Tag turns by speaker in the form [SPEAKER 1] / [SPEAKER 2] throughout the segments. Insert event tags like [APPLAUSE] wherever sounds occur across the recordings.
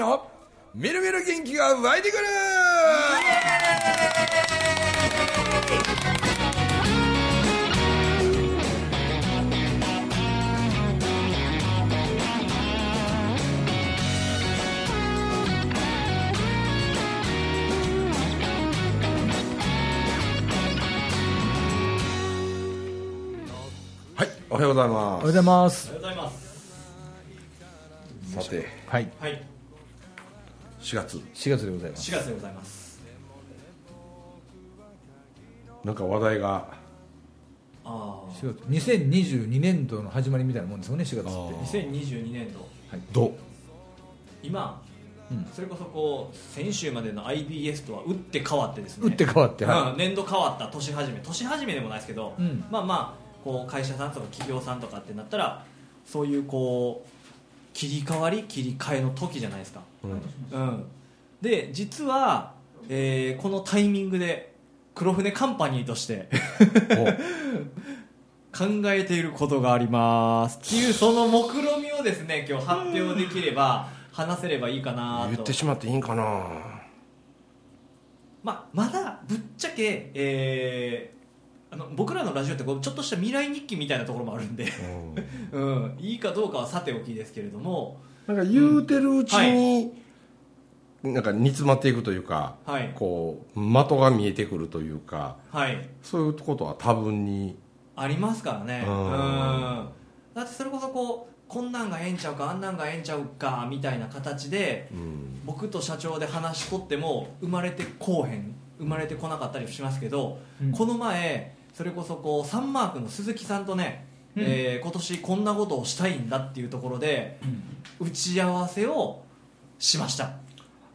[SPEAKER 1] のみるみる元気が湧いてくる。はいおはようございま
[SPEAKER 2] おはようございます。
[SPEAKER 3] おはようございます
[SPEAKER 1] す。さて。
[SPEAKER 2] はい。
[SPEAKER 3] はい
[SPEAKER 1] 4月。
[SPEAKER 2] 4月でございます。
[SPEAKER 3] 4月でございます。
[SPEAKER 1] なんか話題が。
[SPEAKER 3] ああ。
[SPEAKER 2] 4月。2022年度の始まりみたいなもんですよね4月って。
[SPEAKER 3] 2022年度。
[SPEAKER 1] ど。う
[SPEAKER 3] 今、
[SPEAKER 2] うん。
[SPEAKER 3] それこそこう先週までの IBS とは打って変わってですね。
[SPEAKER 2] 打って変わっては
[SPEAKER 3] うん年度変わった年始め。年始めでもないですけど、
[SPEAKER 2] うん。
[SPEAKER 3] まあまあこう会社さんとか企業さんとかってなったらそういうこう切り替わり切り替えの時じゃないですか、
[SPEAKER 1] うん。
[SPEAKER 3] うん、で実は、えーこのタイミングで黒船カンパニーとして [LAUGHS] 考えていることがあります。っていうその目論みをですね今日発表できれば話せればいいかなと。
[SPEAKER 1] 言ってしまっていいんかな。
[SPEAKER 3] まあ、まだぶっちゃけ、えーあの僕らのラジオってこうちょっとした未来日記みたいなところもあるんで、うん、いいかどうかはさておきですけれども。
[SPEAKER 1] なんか言うてるうちに、なんか煮詰まっていくというか、
[SPEAKER 3] はい。
[SPEAKER 1] こう的が見えてくるというか
[SPEAKER 3] はい。
[SPEAKER 1] そういうことは多分に
[SPEAKER 3] ありますからね。
[SPEAKER 1] う
[SPEAKER 3] うん。んだってそれこそこうこんなんがええんちゃうかあんなんがええんちゃうかみたいな形で
[SPEAKER 1] うん。
[SPEAKER 3] 僕と社長で話しとっても生まれてこうへん生まれてこなかったりしますけど、
[SPEAKER 2] うん。
[SPEAKER 3] この前それこそこうサンマークの鈴木さんとね、
[SPEAKER 2] うん。
[SPEAKER 3] えー今年こんなことをしたいんだっていうところで打ち合わせをしました。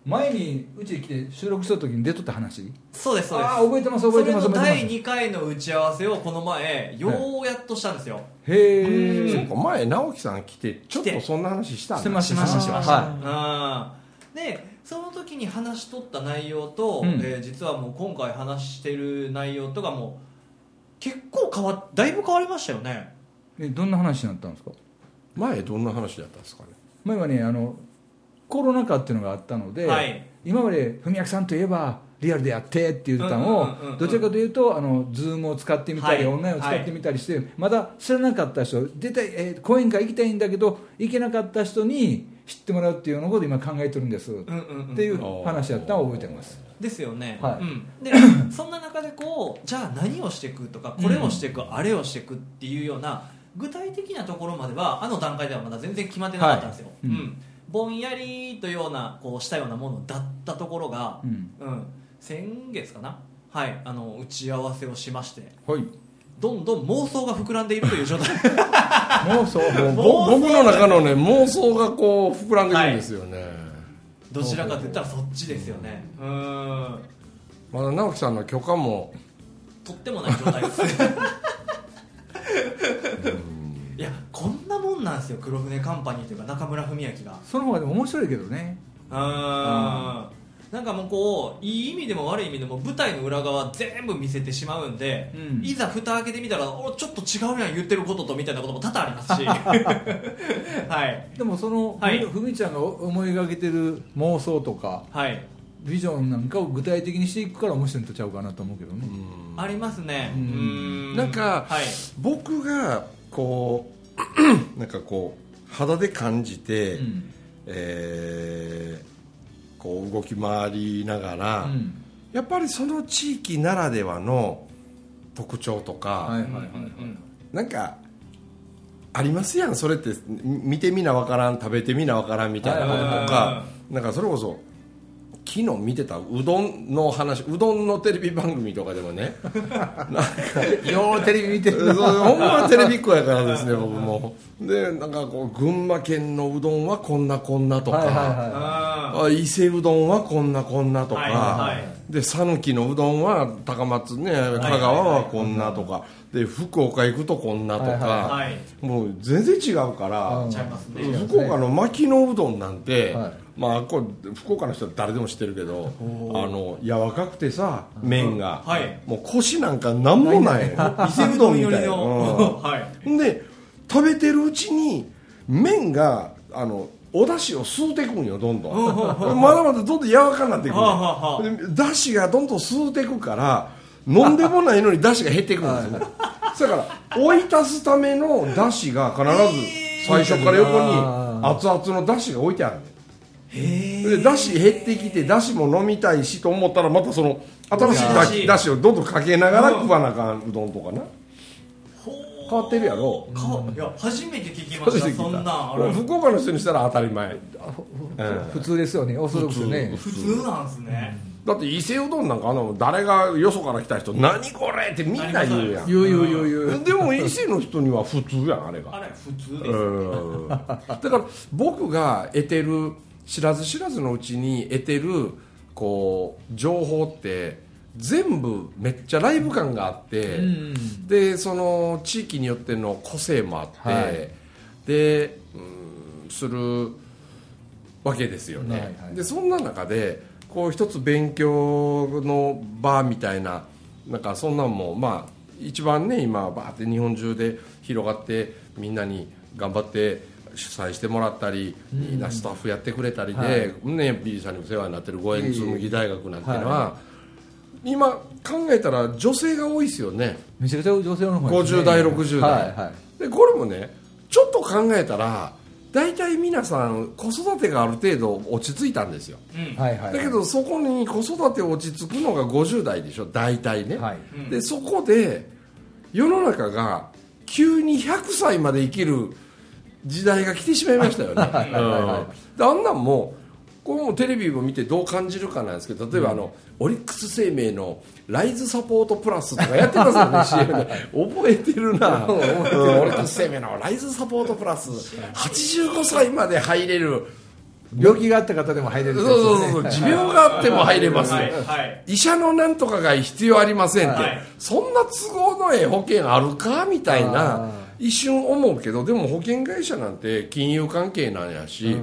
[SPEAKER 2] 前にうちに来て収録した時に出とった話？
[SPEAKER 3] そうですそうです。
[SPEAKER 2] ああ覚えてます覚えてます
[SPEAKER 3] 第2回の打ち合わせをこの前ようやっとしたんですよ、
[SPEAKER 2] ますへえ
[SPEAKER 1] そうか前直樹さん来てちょっとそんな話したんだ。
[SPEAKER 2] してま
[SPEAKER 3] しましたしました、
[SPEAKER 2] は
[SPEAKER 3] うん。でその時に話しとった内容と、
[SPEAKER 2] うん。
[SPEAKER 3] えー実はもう今回話してる内容とかも結構変わだいぶ変わりましたよね。
[SPEAKER 2] えどんな話になったんですか？
[SPEAKER 1] 前どんな話だったんですかね。
[SPEAKER 2] 前はねあのコロナ禍っていうのがあったので、
[SPEAKER 3] はい。
[SPEAKER 2] 今まで文明さんといえばリアルでやってって言ってたのを、どちらかというとあのズームを使ってみたり、
[SPEAKER 3] はい。
[SPEAKER 2] オンラインを使ってみたりして、まだ知らなかった人出たい、えー講演会行きたいんだけど行けなかった人に知ってもらうっていうのを今考えてるんです、っ
[SPEAKER 3] うんうんうん。
[SPEAKER 2] ていう話やったのを覚えてます。
[SPEAKER 3] ですよね、
[SPEAKER 2] はい。
[SPEAKER 3] うん、で [LAUGHS] そんな中でこうじゃあ何をしていくとかこれをしていく、あれをしていくっていうような具体的なところまではあの段階ではまだ全然決まってなかったんですよ、
[SPEAKER 2] はいうん。
[SPEAKER 3] ぼんやりというようなこうしたようなものだったところが
[SPEAKER 2] う、ん。
[SPEAKER 3] うん、先月かな？はい。あの打ち合わせをしまして。
[SPEAKER 2] はい
[SPEAKER 3] どんどん妄想が膨らんでいるという状態。
[SPEAKER 2] もうそう
[SPEAKER 1] もうぼ
[SPEAKER 3] 妄想
[SPEAKER 1] 僕の中のね妄想がこう膨らんでくるんですよね、
[SPEAKER 3] どちらかと言ったらそっちですよね。うん。
[SPEAKER 1] まだ直樹さんの許可も。
[SPEAKER 3] とってもない状態です。いやこんなもんなんですよ。黒船カンパニーというか中村文明が。
[SPEAKER 2] その方がでも面白いけどね。
[SPEAKER 3] うんなんかもうこういい意味でも悪い意味でも舞台の裏側全部見せてしまうんで、
[SPEAKER 2] うん。
[SPEAKER 3] いざ蓋開けてみたらおちょっと違うやん言ってることとみたいなことも多々ありますし。[LAUGHS] はい。
[SPEAKER 2] でもその、
[SPEAKER 3] はい。
[SPEAKER 2] ふみちゃんが思い描けてる妄想とか
[SPEAKER 3] はい。
[SPEAKER 2] ビジョンなんかを具体的にしていくから面白いんとちゃうかなと思うけどね、
[SPEAKER 3] ありますね。
[SPEAKER 2] う
[SPEAKER 3] うんん。
[SPEAKER 1] なんか
[SPEAKER 3] はい。
[SPEAKER 1] 僕がこう [CLEARS THROAT] なんかこう肌で感じて、
[SPEAKER 2] うん。
[SPEAKER 1] えーこう動き回りながら、
[SPEAKER 2] うん。
[SPEAKER 1] やっぱりその地域ならではの特徴とか、
[SPEAKER 2] はいはいはいはい、
[SPEAKER 3] うん
[SPEAKER 1] なんかありますやんそれって。み見てみなわからん食べてみなわからんみたいなことと
[SPEAKER 3] は
[SPEAKER 1] かなんかそれこそ昨日見てたうどんの話うどんのテレビ番組とかでもね [LAUGHS]
[SPEAKER 2] ようテレビ見てるな。
[SPEAKER 1] ほんまテレビっ子やからですね僕も。でなんかこう群馬県のうどんはこんなこんなとか、
[SPEAKER 2] はいはいは
[SPEAKER 3] あ
[SPEAKER 1] あ伊勢うどんはこんなこんなとか、
[SPEAKER 3] はいはい。
[SPEAKER 1] で讃岐のうどんは高松ね香川はこんなとか、で福岡行くとこんなとか、もう全然違うから、福岡の牧野うどんなんて、
[SPEAKER 2] はい。
[SPEAKER 1] まあこれ福岡の人は誰でも知ってるけどあの柔らかくてさ麺が、
[SPEAKER 3] はい。
[SPEAKER 1] もうコシなんかなんもない。[LAUGHS] 伊勢うどんみたい。な、[LAUGHS] で食べてるうちに麺があのお出汁を吸うていくんよどんどん。まだまだどんどん柔らかになっていくん
[SPEAKER 3] はあはあはあ。
[SPEAKER 1] よで出汁がどんどん吸うていくから飲んでもないのに出汁が減っていくんですよ。だから追い足すための出汁が必ず最初から横に熱々の出汁が置いてあるので出汁減ってきて出汁も飲みたいしと思ったらまたその新しいだ
[SPEAKER 3] 新しい。
[SPEAKER 1] 出汁をどんどんかけながら食わなあかんうどんとかな変わってるやろ。
[SPEAKER 3] かいや初めて聞きましたそんなんある
[SPEAKER 1] 福岡の人にしたら当たり前。
[SPEAKER 2] 普通ですよねオーソドックスね。
[SPEAKER 3] 普通なんすね。
[SPEAKER 1] だって伊勢うどんなんかあの誰がよそから来た人「何これ!」ってみんな言うやん。
[SPEAKER 2] 言う言う言う言う。
[SPEAKER 1] でも伊勢の人には普通やんあれが。
[SPEAKER 3] あれ普通です
[SPEAKER 1] うん。だから僕が得てる知らず知らずのうちに得てるこう情報って全部めっちゃライブ感があって、でその地域によっての個性もあって、
[SPEAKER 2] はい。
[SPEAKER 1] でうんするわけですよね、
[SPEAKER 2] はいはい。
[SPEAKER 1] でそんな中でこう一つ勉強の場みたいななんかそんなんもまあ一番ね今バーって日本中で広がってみんなに頑張って主催してもらったり、みんなスタッフやってくれたりで、
[SPEAKER 2] はい。
[SPEAKER 1] ね B さんにも世話になってる五円紬大学なんていうのは、
[SPEAKER 2] は
[SPEAKER 1] 今考えたら女性が多いですよね。
[SPEAKER 2] めちゃくちゃ女性の方ですね。
[SPEAKER 1] 50代60代。
[SPEAKER 2] はいはい。
[SPEAKER 1] でこれもねちょっと考えたら大体皆さん子育てがある程度落ち着いたんですよ。
[SPEAKER 3] うん。
[SPEAKER 2] はいはい
[SPEAKER 1] だけどそこに子育て落ち着くのが50代でしょ大体ね、
[SPEAKER 2] はい。
[SPEAKER 3] うん。
[SPEAKER 1] でそこで世の中が急に100歳まで生きる時代が来てしまいましたよね、
[SPEAKER 2] はいはいはい。
[SPEAKER 1] うん。であんなんもこれもテレビを見てどう感じるかなんですけど例えばあの、オリックス生命のライズサポートプラスとかやってますよね [LAUGHS] CM で。覚えてるな。うん。オリックス生命のライズサポートプラス。85歳まで入れる
[SPEAKER 2] 病気があった方でも入れる
[SPEAKER 1] そうそうそうそう。持病があっても入れますよ、
[SPEAKER 3] はい。はい。
[SPEAKER 1] 医者のなんとかが必要ありませんって、
[SPEAKER 3] はい。
[SPEAKER 1] そんな都合のええ保険あるかみたい
[SPEAKER 2] あ
[SPEAKER 1] な一瞬思うけどでも保険会社なんて金融関係なんやし、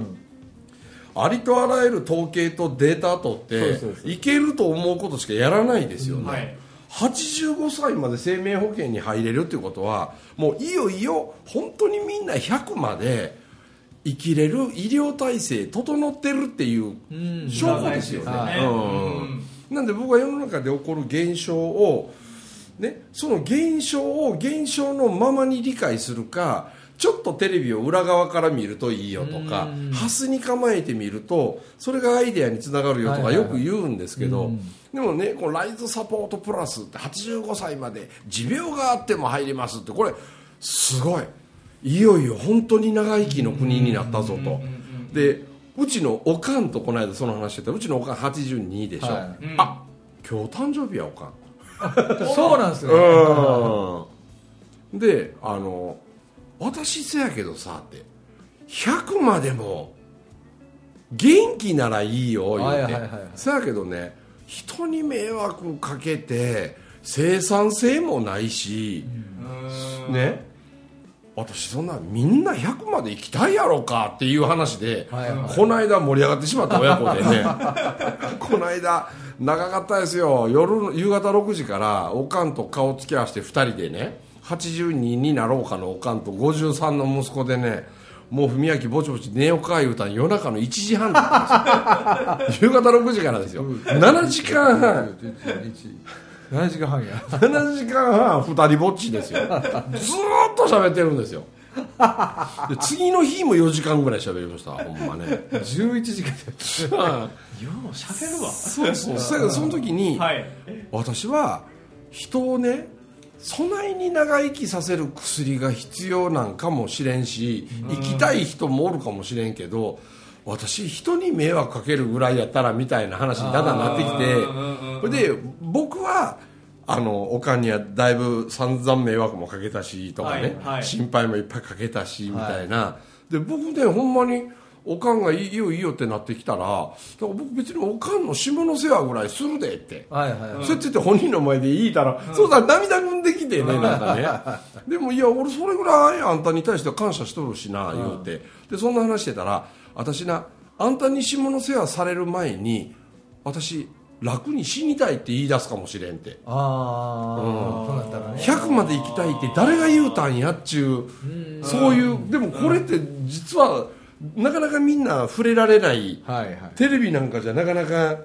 [SPEAKER 1] ありとあらゆる統計とデータ取っていけると思うことしかやらないですよね、
[SPEAKER 3] はい。
[SPEAKER 1] 85歳まで生命保険に入れるっていうことはもういよいよ本当にみんな100まで生きれる医療体制整ってるっていう証拠ですよね、なんで僕は世の中で起こる現象を、ね、その現象を現象のままに理解するかちょっとテレビを裏側から見るといいよとかハスに構えてみるとそれがアイデアにつながるよとかよく言うんですけど、でもねこのライズサポートプラスって85歳まで持病があっても入れますってこれすごい。いよいよ本当に長生きの国になったぞと。でうちのおかんとこの間その話してたうちのおかん82でしょ、
[SPEAKER 2] はい。
[SPEAKER 3] うん。
[SPEAKER 1] あ今日誕生日やおかん。[LAUGHS]
[SPEAKER 2] そうなんですね。
[SPEAKER 1] うん。であの私せやけどさって。100までも元気ならいいよ言うて、
[SPEAKER 2] はいはいはい
[SPEAKER 1] せやけどね人に迷惑かけて生産性もないし、ね。私そんなみんな100まで行きたいやろかっていう話で、
[SPEAKER 2] はいはい。
[SPEAKER 1] この間盛り上がってしまった親子でね。[LAUGHS] この間長かったですよ。夜の夕方6時からおかんと顔つき合わせて2人でね82になろうかのおかんと53の息子でねもう文明ぼちぼち寝ようか言うたん夜中の1時半だったんですよ。[LAUGHS] 夕方6時からですよ。7時間半。
[SPEAKER 2] 7時間半や。
[SPEAKER 1] 7時間半2人ぼっちですよ。ずーっと喋ってるんですよ。で次の日も4時間ぐらい喋りましたほんまね。
[SPEAKER 2] 11時間
[SPEAKER 1] あ
[SPEAKER 3] ようしゃべるわ。
[SPEAKER 1] そうそう。その時に、
[SPEAKER 3] はい。
[SPEAKER 1] 私は人をね備えに長生きさせる薬が必要なんかもしれんし生きたい人もおるかもしれんけど私人に迷惑かけるぐらいやったらみたいな話にだんだんなってきてそれで僕はあのおかんにはだいぶ散々迷惑もかけたしとかね、
[SPEAKER 3] はいはい。
[SPEAKER 1] 心配もいっぱいかけたしみたいな、で僕ねほんまにおかんがいいよいいよってなってきたらだから僕別におかんの下の世話ぐらいするでって。
[SPEAKER 2] はいはい
[SPEAKER 1] そうやって言って本人の前で言いたら、そうだ涙ぐんできてねなんかね。[LAUGHS] でもいや俺それぐらいあんたに対して感謝しとるしな言うて。でそんな話してたら私なあんたに下の世話される前に私楽に死にたいって言い出すかもしれんって。
[SPEAKER 2] ああそうなったらね。
[SPEAKER 1] 100まで生きたいって誰が言うたんやっちゅうそういうでもこれって実はなかなかみんな触れられない
[SPEAKER 2] はいはい。
[SPEAKER 1] テレビなんかじゃなかなか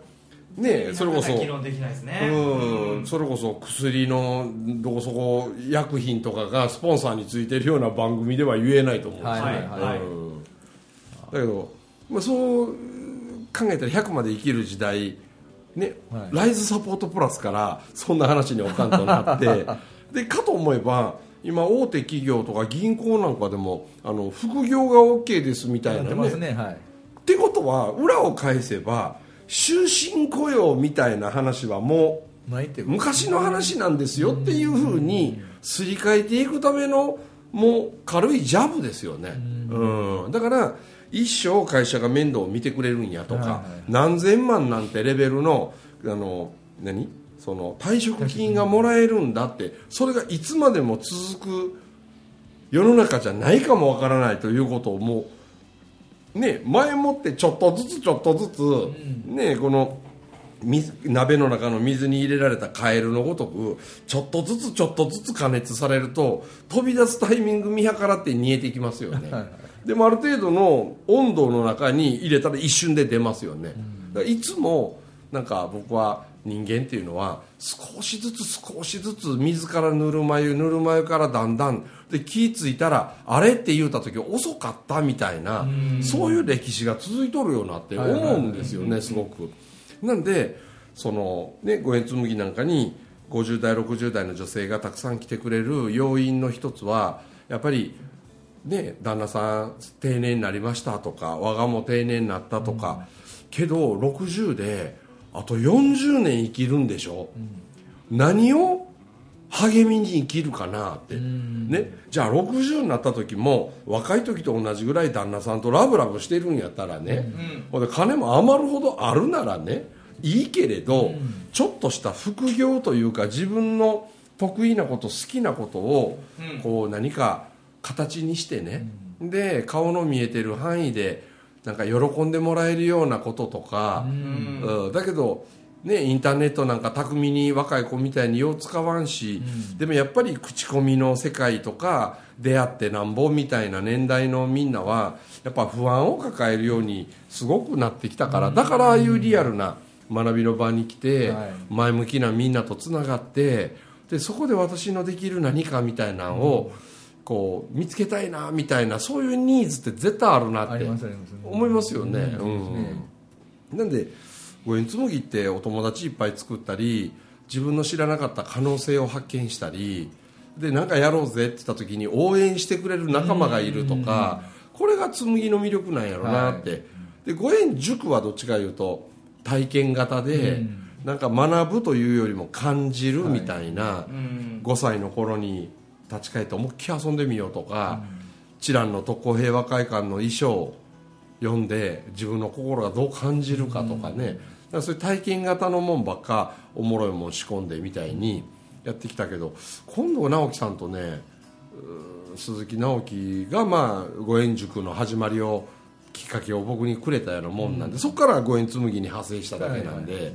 [SPEAKER 1] ねそれこそ
[SPEAKER 3] 議論できないですね。
[SPEAKER 1] うんそれこそ薬のどこそこ薬品とかがスポンサーについてるような番組では言えないと思うんですよ、
[SPEAKER 2] はい
[SPEAKER 3] はいはい。
[SPEAKER 1] うん。だけど、まあ、そう考えたら100まで生きる時代、ね
[SPEAKER 2] はい。
[SPEAKER 1] ライズサポートプラスからそんな話におかんとなって [LAUGHS] でかと思えば今大手企業とか銀行なんかでもあの副業が OK ですみたいなね。
[SPEAKER 2] ねはい
[SPEAKER 1] ってことは裏を返せば終身雇用みたいな話はもう昔の話なんですよっていうふうにすり替えていくためのもう軽いジャブですよね、うん、だから一生会社が面倒を見てくれるんやとか、何千万なんてレベルのあの何？その退職金がもらえるんだってそれがいつまでも続く世の中じゃないかもわからないということをもうね前もってちょっとずつちょっとずつ、ねこの水鍋の中の水に入れられたカエルのごとくちょっとずつちょっとずつ加熱されると飛び出すタイミング見計らって煮えてきますよね。でもある程度の温度の中に入れたら一瞬で出ますよね、だからいつもなんか僕は人間っていうのは少しずつ少しずつ水からぬるま湯ぬるま湯からだんだん。で気付いたらあれって言うた時遅かったみたいなそういう歴史が続いとるよなって思うんですよねすごくなんでそのね五円紬なんかに50代60代の女性がたくさん来てくれる要因の一つはやっぱりね、旦那さん定年になりましたとか我がも定年になったとか、けど60であと40年生きるんでしょ、何を？励みに生きるかなって、ね、じゃあ60になった時も若い時と同じぐらい旦那さんとラブラブしてるんやったらね、ほんで金も余るほどあるならねいいけれど、ちょっとした副業というか自分の得意なこと好きなことを、こう何か形にしてね、で顔の見えてる範囲でなんか喜んでもらえるようなこととか、うん。だけど、ね、インターネットなんか巧みに若い子みたいによう使わんし、でもやっぱり口コミの世界とか出会ってなんぼみたいな年代のみんなはやっぱ不安を抱えるようにすごくなってきたからだからああいうリアルな学びの場に来て、
[SPEAKER 2] はい。
[SPEAKER 1] 前向きなみんなとつながってでそこで私のできる何かみたいなのを、こう見つけたいなみたいなそういうニーズって絶対あるなって思いますよね。
[SPEAKER 2] う
[SPEAKER 1] うん。なんで五円紬ってお友達いっぱい作ったり自分の知らなかった可能性を発見したりでなんかやろうぜって言った時に応援してくれる仲間がいるとかこれが紬の魅力なんやろなって、で五円塾はどっちかいうと体験型で、なんか学ぶというよりも感じるみたいな、
[SPEAKER 3] うん。
[SPEAKER 1] 5歳の頃に立ち返って思いっきり遊んでみようとか、チランの特攻平和会館の衣装を読んで自分の心がどう感じるかとかね、だからそういう体験型のもんばっかおもろいもん仕込んでみたいにやってきたけど今度直樹さんとね鈴木直樹がまあ五円塾の始まりをきっかけを僕にくれたようなもんなんで、そこから五円紬に派生しただけなんで。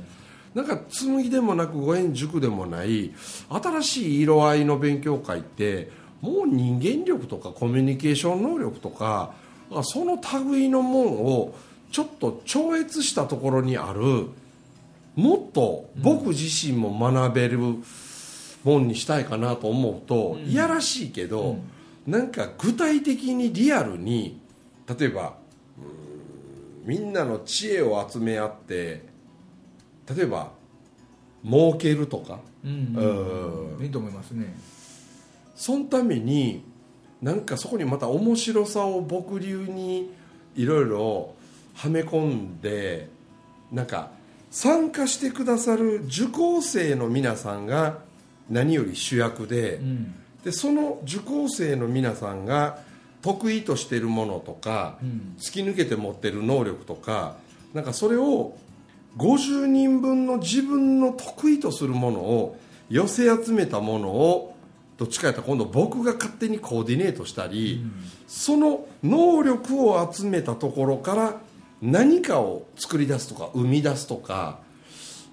[SPEAKER 1] なんか紬でもなく五円塾でもない新しい色合いの勉強会ってもう人間力とかコミュニケーション能力とかその類のもんをちょっと超越したところにあるもっと僕自身も学べるもんにしたいかなと思うと、いやらしいけど、なんか具体的にリアルに例えばみんなの知恵を集め合って例えば儲けるとか、
[SPEAKER 2] いいと思いますね。
[SPEAKER 1] そのためになんかそこにまた面白さを僕流にいろいろはめ込んでなんか参加してくださる受講生の皆さんが何より主役で,、
[SPEAKER 2] うん。
[SPEAKER 1] でその受講生の皆さんが得意としているものとか、
[SPEAKER 2] うん。
[SPEAKER 1] 突き抜けて持ってる能力とかなんかそれを50人分の自分の得意とするものを寄せ集めたものをどっちかやったら今度僕が勝手にコーディネートしたり、その能力を集めたところから何かを作り出すとか生み出すとか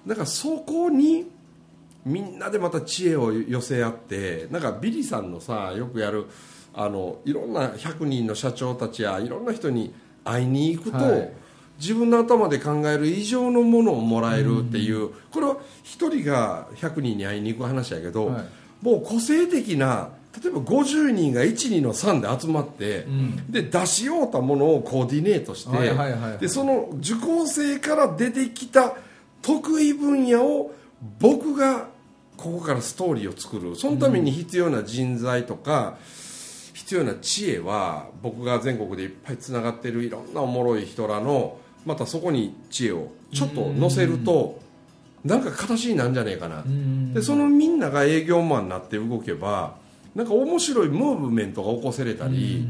[SPEAKER 1] なんかそこにみんなでまた知恵を寄せ合ってなんかビリーさんのさよくやるあのいろんな100人の社長たちやいろんな人に会いに行くと、
[SPEAKER 2] はい。
[SPEAKER 1] 自分の頭で考える以上のものをもらえるっていう、これは一人が100人に会いに行く話やけど、
[SPEAKER 2] はい。
[SPEAKER 1] もう個性的な例えば50人が12の3で集まって、
[SPEAKER 2] ん。
[SPEAKER 1] で出し合うたものをコーディネートして、
[SPEAKER 2] はいはいはいはい。
[SPEAKER 1] でその受講生から出てきた得意分野を僕がここからストーリーを作る。そのために必要な人材とか、必要な知恵は僕が全国でいっぱいつながってるいろんなおもろい人らのまたそこに知恵をちょっと載せるとなんか形になるんじゃねえかな。
[SPEAKER 2] うん
[SPEAKER 1] でそのみんなが営業マンになって動けばなんか面白いムーブメントが起こせれたり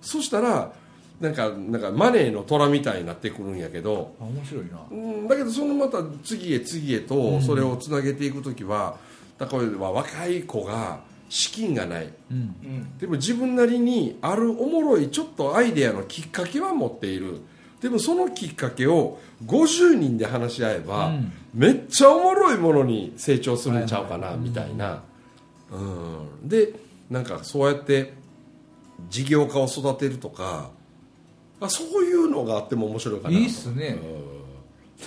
[SPEAKER 1] そしたらなんかなんかマネーの虎みたいになってくるんやけど
[SPEAKER 2] あ面白いな。
[SPEAKER 1] うんだけどそのまた次へ次へとそれをつなげていく時はだから若い子が資金がない。
[SPEAKER 2] うん。
[SPEAKER 3] うん。
[SPEAKER 1] でも自分なりにあるおもろいちょっとアイデアのきっかけは持っているでもそのきっかけを50人で話し合えば、
[SPEAKER 2] うん。
[SPEAKER 1] めっちゃおもろいものに成長するんちゃうかな、みたいな、うん、でなんかそうやって事業家を育てるとかあそういうのがあっても面白いかな。い
[SPEAKER 2] いっすね。
[SPEAKER 1] うん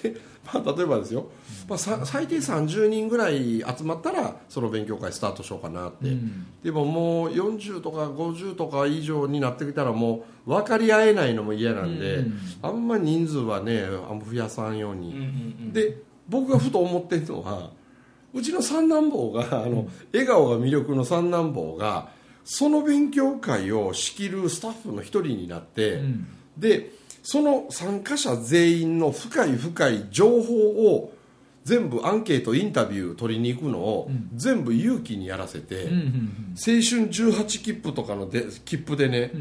[SPEAKER 1] でまあ、例えばですよ、まあ、さ最低30人ぐらい集まったらその勉強会スタートしようかなって、
[SPEAKER 2] うん。
[SPEAKER 1] でももう40とか50とか以上になってきたらもう分かり合えないのも嫌なんで、
[SPEAKER 2] うん。
[SPEAKER 1] あんま人数はねあんま増やさんように、
[SPEAKER 3] うんうんうん。
[SPEAKER 1] で僕がふと思ってるのはうちの三男坊があの、笑顔が魅力の三男坊がその勉強会を仕切るスタッフの一人になって、
[SPEAKER 2] うん。
[SPEAKER 1] でその参加者全員の深い深い情報を全部アンケートインタビュー取りに行くのを、全部勇気にやらせて、青春18切符とかので切符でね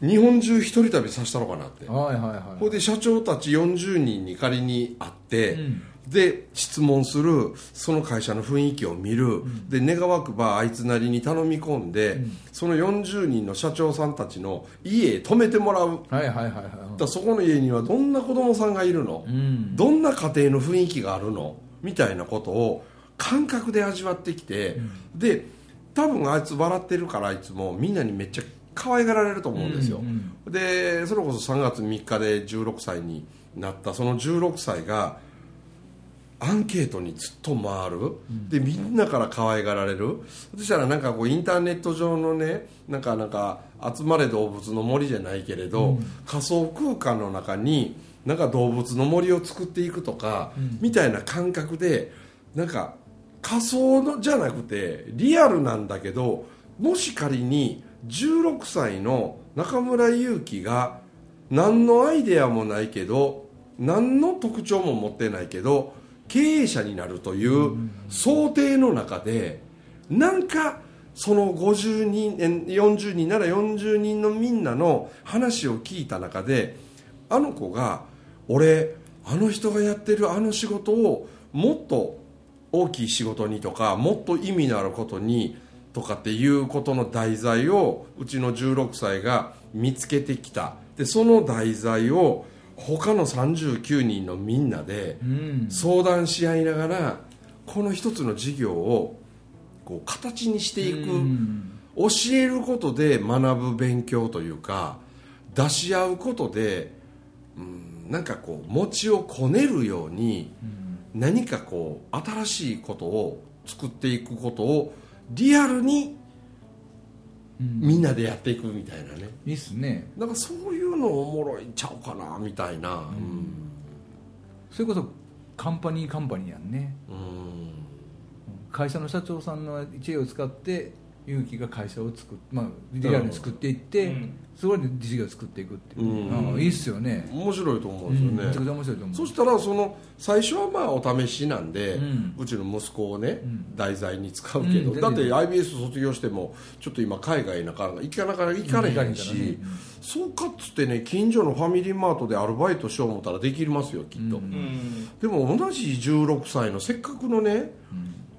[SPEAKER 2] う、ん。
[SPEAKER 1] 日本中一人旅させたのかなって。
[SPEAKER 2] うんはいはいはい。
[SPEAKER 1] これで社長たち40人に仮に会って、
[SPEAKER 2] うん
[SPEAKER 1] で質問するその会社の雰囲気を見る、で願わくばあいつなりに頼み込んで、その40人の社長さんたちの家へ泊めてもらう。
[SPEAKER 2] はいはいはいはい
[SPEAKER 1] だそこの家にはどんな子供さんがいるの、
[SPEAKER 2] うん。
[SPEAKER 1] どんな家庭の雰囲気があるの？みたいなことを感覚で味わってきて、で多分あいつ笑ってるからあいつもみんなにめっちゃ可愛がられると思うんですよ、
[SPEAKER 2] うん
[SPEAKER 1] でそれこそ3月3日で16歳になったその16歳がアンケートにずっと回る、でみんなから可愛がられる。そしたらなんかこうインターネット上のねなんかなんか集まれ動物の森じゃないけれど、仮想空間の中になんか動物の森を作っていくとか、みたいな感覚でなんか仮想のじゃなくてリアルなんだけどもし仮に16歳の中村祐樹が何のアイデアもないけど何の特徴も持ってないけど経営者になるという想定の中でなんかその50人40人なら40人のみんなの話を聞いた中であの子が俺あの人がやってるあの仕事をもっと大きい仕事にとかもっと意味のあることにとかっていうことの題材をうちの16歳が見つけてきた。でその題材を他の39人のみんなで
[SPEAKER 2] うん。
[SPEAKER 1] 相談し合いながらこの一つの事業をこう形にしていく、
[SPEAKER 2] うん。
[SPEAKER 1] 教えることで学ぶ勉強というか出し合うことで、うん、なんかこう餅をこねるように何かこう新しいことを作っていくことをリアルに
[SPEAKER 2] うん
[SPEAKER 1] みんなでやっていくみたいなね。
[SPEAKER 2] いいっすね。
[SPEAKER 1] なんかそういうのおもろいんちゃうかなみたいな。うん。
[SPEAKER 2] それこそカンパニーカンパニーやんね。
[SPEAKER 1] うん。
[SPEAKER 2] 会社の社長さんの知恵を使って勇気が会社を作っ、まあ、リアルに作っていって、
[SPEAKER 3] うん。
[SPEAKER 2] そこで事業を作っていくっていう、
[SPEAKER 1] うん。
[SPEAKER 2] ああいいっすよね、
[SPEAKER 1] 面白いと思うんですよね、
[SPEAKER 2] うん。めちゃくちゃ面白いと思う。
[SPEAKER 1] そしたらその最初はまあお試しなんで、
[SPEAKER 2] うん。
[SPEAKER 1] うちの息子をね、
[SPEAKER 2] ん。
[SPEAKER 1] 題材に使うけど、
[SPEAKER 2] うん。
[SPEAKER 1] だって IBS 卒業してもちょっと今海外なかなか行かなかなか行かれへんし、そうかっつってね近所のファミリーマートでアルバイトしよう思ったらできますよきっと、でも同じ16歳のせっかくのね、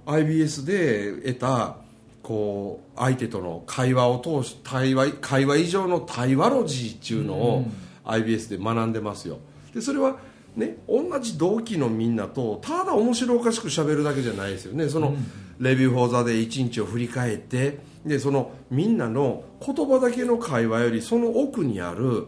[SPEAKER 1] IBS で得たこう相手との会話を通し対話会話以上の対話ロジーっていうのを IBS で学んでますよ。でそれはね同じ同期のみんなとただ面白おかしく喋るだけじゃないですよね。その、レビュー・フォー・ザ・で一日を振り返ってでそのみんなの言葉だけの会話よりその奥にある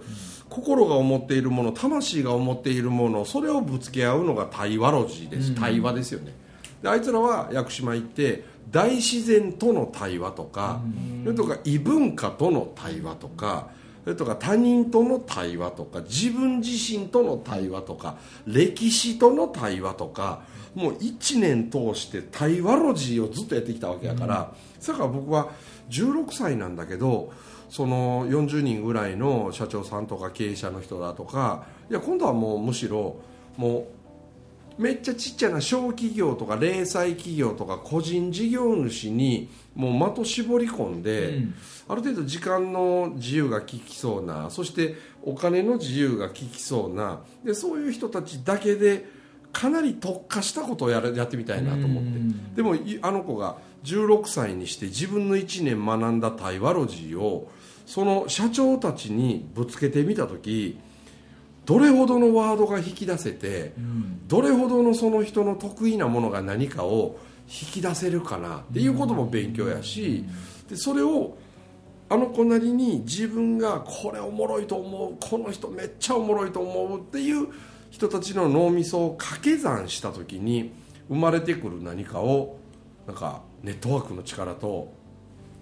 [SPEAKER 1] 心が思っているもの魂が思っているものそれをぶつけ合うのが対話ロジーです、対話ですよね。であいつらは屋久島行って大自然との対話とか、それとか異文化との対話とかそれとか他人との対話とか自分自身との対話とか歴史との対話とかもう1年通して対話ロジーをずっとやってきたわけやから、だから僕は16歳なんだけどその40人ぐらいの社長さんとか経営者の人だとかいや今度はもうむしろもうめっちゃちっちゃな小企業とか零細企業とか個人事業主にもう的絞り込んで、
[SPEAKER 2] うん。
[SPEAKER 1] ある程度時間の自由が利きそうなそしてお金の自由が利きそうなでそういう人たちだけでかなり特化したことをやるやってみたいなと思って。
[SPEAKER 2] うん。
[SPEAKER 1] でもいあの子が16歳にして自分の1年学んだ対話ロジーをその社長たちにぶつけてみた時どれほどのワードが引き出せて
[SPEAKER 2] うん。
[SPEAKER 1] どれほどのその人の得意なものが何かを引き出せるかなっていうことも勉強やしでそれをあの子なりに自分がこれおもろいと思うこの人めっちゃおもろいと思うっていう人たちの脳みそを掛け算した時に生まれてくる何かをなんかネットワークの力と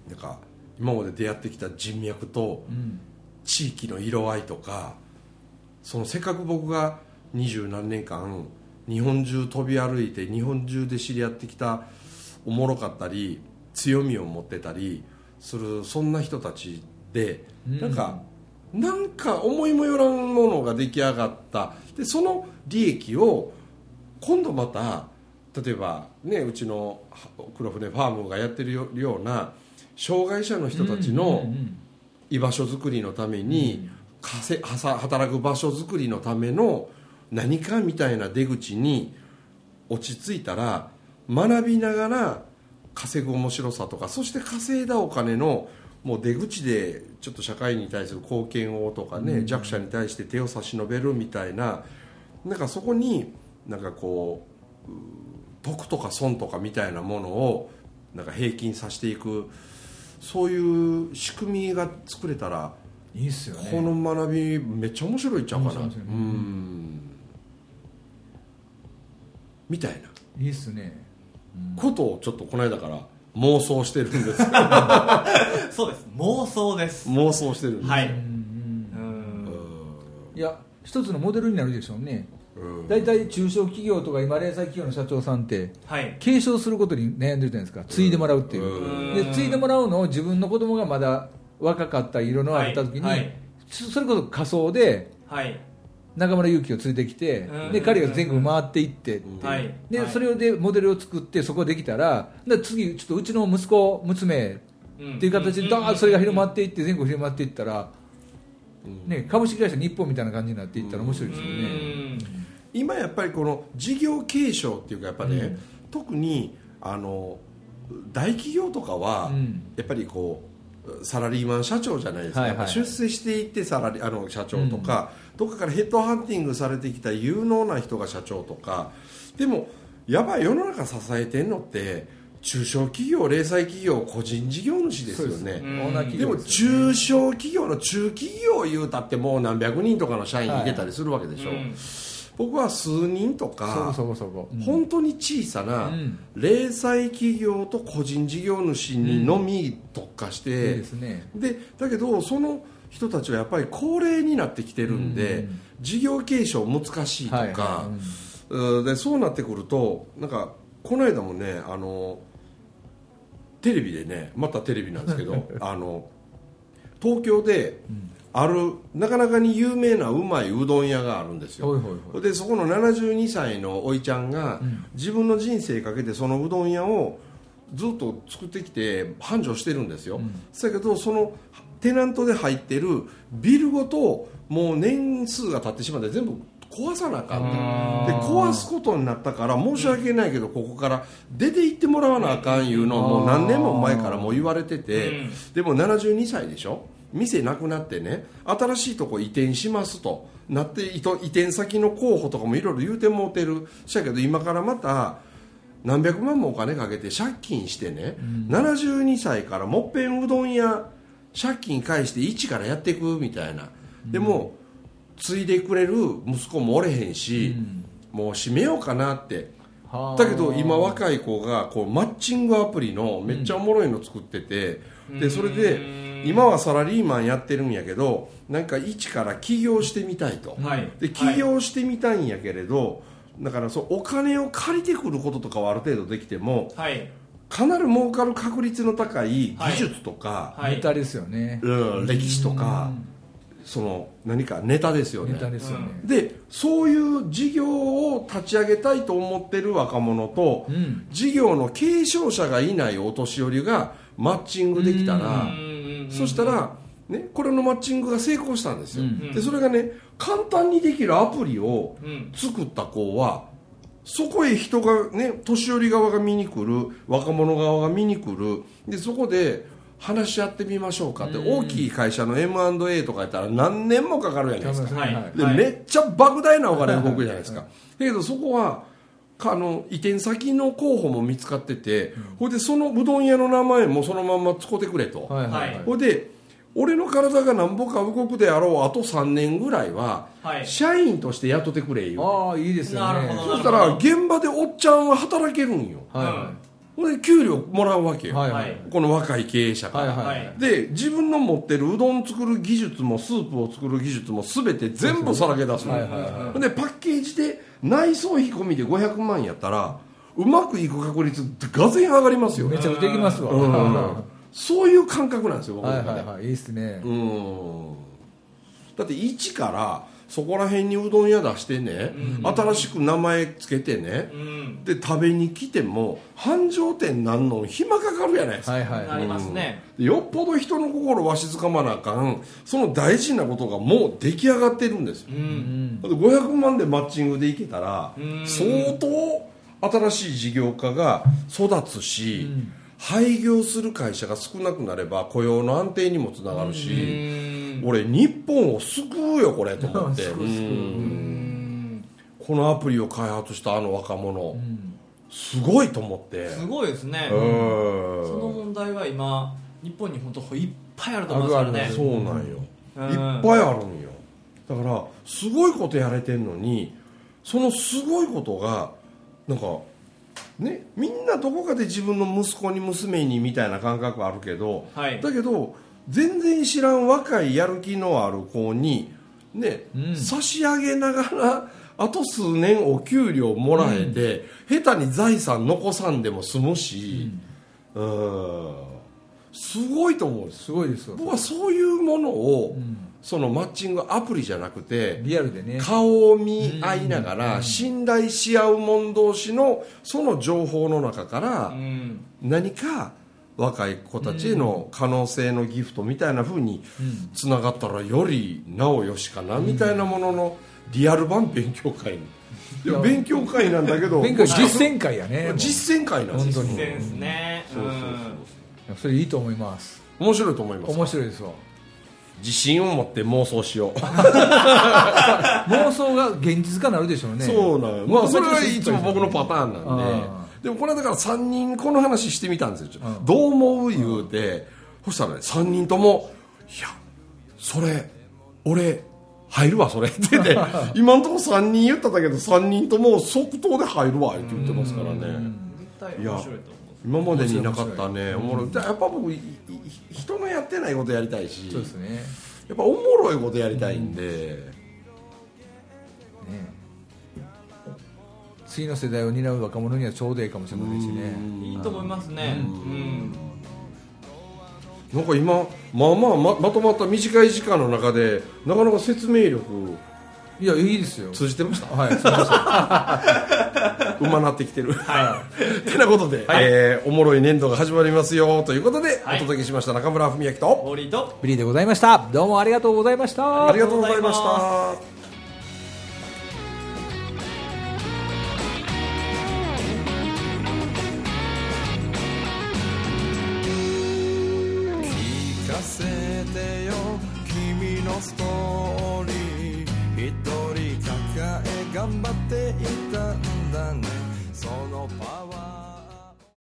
[SPEAKER 1] なんか今まで出会ってきた人脈と
[SPEAKER 2] うん。
[SPEAKER 1] 地域の色合いとかそのせっかく僕が二十何年間日本中飛び歩いて日本中で知り合ってきたおもろかったり強みを持ってたりするそんな人たちで、
[SPEAKER 2] うん。
[SPEAKER 1] なんかなんか思いもよらんものが出来上がった。でその利益を今度また例えばねうちの黒船ファームがやってるよような障害者の人たちの、居場所づくりのために、かせはさ働く場所づくりのための何かみたいな出口に落ち着いたら学びながら稼ぐ面白さとかそして稼いだお金のもう出口でちょっと社会に対する貢献をとかね、弱者に対して手を差し伸べるみたいななんかそこになんかこうう得とか損とかみたいなものをなんか平均させていくそういう仕組みが作れたら、
[SPEAKER 2] いいっすよね。
[SPEAKER 1] この学びめっちゃ面白いんちゃうかな。
[SPEAKER 2] ね。
[SPEAKER 1] うん。みたいな。い
[SPEAKER 2] いっすね。
[SPEAKER 1] ことをちょっとこの間から妄想してるんです。[LAUGHS]
[SPEAKER 3] そうです。妄想です。
[SPEAKER 1] 妄想してるんです、
[SPEAKER 3] はい。
[SPEAKER 2] うん。うん。
[SPEAKER 3] うん。
[SPEAKER 2] いや一つのモデルになるでしょうね。
[SPEAKER 1] うん。
[SPEAKER 2] 大体中小企業とか今零細企業の社長さんって
[SPEAKER 3] はい。
[SPEAKER 2] 継承することに悩んでるじゃないですか。継いでもらうっていう、
[SPEAKER 1] うん。
[SPEAKER 2] で継いでもらうのを自分の子供がまだ若かった色のあった時に、
[SPEAKER 3] はい。はい
[SPEAKER 2] そそれこそ仮想で
[SPEAKER 3] はい。
[SPEAKER 2] 中村祐樹を連れてきて、
[SPEAKER 3] うん。
[SPEAKER 2] で彼が全国回っていってで、
[SPEAKER 3] はい。
[SPEAKER 2] それでモデルを作ってそこできたらで次ちょっとうちの息子娘っていう形でダーッとそれが広まっていって全国広まっていったら、ね、株式会社日本みたいな感じになっていったら面白いですよね、
[SPEAKER 1] 今やっぱりこの事業継承っていうかやっぱね、
[SPEAKER 2] うん。
[SPEAKER 1] 特にあの大企業とかは、
[SPEAKER 2] うん。
[SPEAKER 1] やっぱりこうサラリーマン社長じゃないですか、
[SPEAKER 2] はいはい。
[SPEAKER 1] 出世していってサラリあの社長とか、どっかからヘッドハンティングされてきた有能な人が社長とか。でもやばい世の中支えてんのって中小企業零細企業個人事業主ですよね。
[SPEAKER 2] そうで
[SPEAKER 1] も中小企業の中企業言うたってもう何百人とかの社員いてたりするわけでしょ、
[SPEAKER 3] うん
[SPEAKER 1] 僕は数人と
[SPEAKER 2] そこ
[SPEAKER 1] か
[SPEAKER 2] そこそこ、うん。
[SPEAKER 1] 本当に小さな
[SPEAKER 2] うん。
[SPEAKER 1] 零細企業と個人事業主にのみ特化して、
[SPEAKER 2] ですね。
[SPEAKER 1] でだけどその人たちはやっぱり高齢になってきてるんで、
[SPEAKER 2] うん
[SPEAKER 1] 事業継承難しいとか、でそうなってくるとなんかこの間もねあのテレビでねまたテレビなんですけど [LAUGHS] あの東京であるなかなかに有名なうまいうどん屋があるんですよ。
[SPEAKER 2] ほいほいほい。
[SPEAKER 1] でそこの72歳のおいちゃんが、
[SPEAKER 2] うん。
[SPEAKER 1] 自分の人生かけてそのうどん屋をずっと作ってきて繁盛してるんですよ、
[SPEAKER 2] うん。
[SPEAKER 1] だけどそのテナントで入ってるビルごともう年数が経ってしまって全部壊さなあかん。で壊すことになったから申し訳ないけどここから出て行ってもらわなあかんいうのをもう何年も前からもう言われてて、
[SPEAKER 3] うん。
[SPEAKER 1] でも72歳でしょ？店なくなってね新しいとこ移転しますとなって移転先の候補とかもいろいろ言うてもうてるしやけど今からまた何百万もお金かけて借金してね、72歳からもっぺんうどん屋借金返して一からやっていくみたいな。でも継いでくれる息子もおれへんし、もう閉めようかなって。だけど今若い子がこうマッチングアプリのめっちゃおもろいの作ってて、でそれで今はサラリーマンやってるんやけどなんか一から起業してみたいと、
[SPEAKER 3] はい。
[SPEAKER 1] で起業してみたいんやけれど、だからそうお金を借りてくることとかはある程度できても
[SPEAKER 3] はい。
[SPEAKER 1] かなり儲かる確率の高い技術とか、
[SPEAKER 3] はい。
[SPEAKER 2] ネタですよね。
[SPEAKER 1] うん歴史とか、その何かネタですよね。
[SPEAKER 2] ネタですよね。
[SPEAKER 1] でそういう事業を立ち上げたいと思ってる若者と、
[SPEAKER 2] うん。
[SPEAKER 1] 事業の継承者がいないお年寄りがマッチングできたら、そしたら、ね、これのマッチングが成功したんですよ、
[SPEAKER 2] うん
[SPEAKER 1] でそれがね簡単にできるアプリを
[SPEAKER 3] うん。
[SPEAKER 1] 作った子はそこへ人がね年寄り側が見に来る若者側が見に来る。でそこで話し合ってみましょうかって、大きい会社の M&A とかやったら何年もかかるじゃないですか。
[SPEAKER 3] はい。
[SPEAKER 1] で、めっちゃ莫大なお金動くじゃないですか、だけどそこはかあの移転先の候補も見つかってて、ほいでそのうどん屋の名前もそのまんま使ってくれと、
[SPEAKER 2] はいはいはい。
[SPEAKER 1] ほいで俺の体がなんぼか動くであろうあと3年ぐらいは、
[SPEAKER 3] はい。
[SPEAKER 1] 社員として雇ってくれ言う
[SPEAKER 2] ああいいですよね。
[SPEAKER 3] なるほど
[SPEAKER 1] そしたら現場でおっちゃんは働けるんよ。
[SPEAKER 2] はいは
[SPEAKER 1] ほんで給料もらうわけよ、
[SPEAKER 2] いはいは
[SPEAKER 3] はい。い
[SPEAKER 1] この若い経営者から、
[SPEAKER 2] はいはい。
[SPEAKER 3] はい。
[SPEAKER 1] で自分の持ってるうどん作る技術もスープを作る技術も全て全部さらけ出すの、
[SPEAKER 2] はいはい
[SPEAKER 1] でパッケージで内装費込みで500万やったらうまくいく確率ってがぜん上がりますよ、
[SPEAKER 2] めちゃくちゃできますわ。
[SPEAKER 1] うん。
[SPEAKER 2] は [LAUGHS]
[SPEAKER 1] そういう感覚なんですよ僕
[SPEAKER 2] いはい
[SPEAKER 1] の中で
[SPEAKER 2] はい。いいですね。
[SPEAKER 1] うん。だって一からそこら辺にうどん屋出してね、新しく名前つけてね、
[SPEAKER 3] うん。
[SPEAKER 1] で食べに来ても繁盛店なんの暇かかるやないですか、
[SPEAKER 2] はいはい。
[SPEAKER 3] なりますね。
[SPEAKER 1] よっぽど人の心わしづかまなあかんその大事なことがもう出来上がってるんですよ。
[SPEAKER 3] う、ん。
[SPEAKER 1] だって500万でマッチングでいけたら
[SPEAKER 3] うん。
[SPEAKER 1] 相当新しい事業家が育つし、廃業する会社が少なくなれば雇用の安定にもつながるし、俺日本を救うよこれと思って。[LAUGHS] このアプリを開発したあの若者、すごいと思って。
[SPEAKER 3] すごいですね。
[SPEAKER 1] うん。
[SPEAKER 3] その問題は今日本に本当いっぱいあると思いますからね。
[SPEAKER 1] そうなんよ、
[SPEAKER 3] うん。
[SPEAKER 1] いっぱいあるんよ。だからすごいことやれてんのにそのすごいことがなんかねみんなどこかで自分の息子に娘にみたいな感覚あるけど、
[SPEAKER 3] はい。
[SPEAKER 1] だけど全然知らん若いやる気のある子にね、
[SPEAKER 2] うん。
[SPEAKER 1] 差し上げながらあと数年お給料もらえて、下手に財産残さんでも済むし、うん、すごいと思うす
[SPEAKER 2] すごいですよ。
[SPEAKER 1] 僕はそういうものを、
[SPEAKER 2] ん。
[SPEAKER 1] そのマッチングアプリじゃなくて
[SPEAKER 2] リアルでね。
[SPEAKER 1] 顔を見合いながら信頼し合う者同士のその情報の中から
[SPEAKER 3] うん。
[SPEAKER 1] 何か若い子たちへの可能性のギフトみたいな風につながったらよりなおよしかなみたいなもののリアル版勉強会に。いや。勉強会なんだけど
[SPEAKER 2] 勉強実践会やね
[SPEAKER 1] 実践会なんですよ。
[SPEAKER 2] 本当に。
[SPEAKER 3] 実践ですね。
[SPEAKER 1] そうそうそう。
[SPEAKER 3] うん。
[SPEAKER 2] それいいと思います。
[SPEAKER 1] 面白いと思います
[SPEAKER 2] 面白いですわ
[SPEAKER 1] 自信を持って妄想しよう。[LAUGHS]
[SPEAKER 2] 妄想が現実化なるでしょうね。
[SPEAKER 1] そうなのよ。まあそれはいつも僕のパターンなんで。
[SPEAKER 2] あ
[SPEAKER 1] でもこれだから3人この話してみたんですよ、
[SPEAKER 2] うん。
[SPEAKER 1] どう思う言うて、そしたらね3人とも「いやそれ俺入るわそれ」って言って [LAUGHS] 今のところ3人言っただけど3人とも即答で入るわって言ってますからね。
[SPEAKER 3] いと思う。
[SPEAKER 1] 今までになかったねおもろい。でやっぱ僕いい人のやってないことやりたいし
[SPEAKER 2] そうですね。
[SPEAKER 1] やっぱおもろいことやりたいんで、
[SPEAKER 2] ね次の世代を担う若者にはちょうどいいかもしれないしね
[SPEAKER 3] いいと思いますね。うん。
[SPEAKER 1] なんか今まあまあままとまった短い時間の中でなかなか説明力
[SPEAKER 2] いやいいですよ。
[SPEAKER 1] 通じてました？
[SPEAKER 2] はいすいません
[SPEAKER 1] うまなってきてる。はい。てなことで、えーおもろい年度が始まりますよということで、
[SPEAKER 3] はい。
[SPEAKER 1] お届けしました中村文明と
[SPEAKER 3] 堀井と
[SPEAKER 2] ブリーでございました。どうもありがとうございました。
[SPEAKER 1] ありがとうございまし
[SPEAKER 3] あ
[SPEAKER 1] た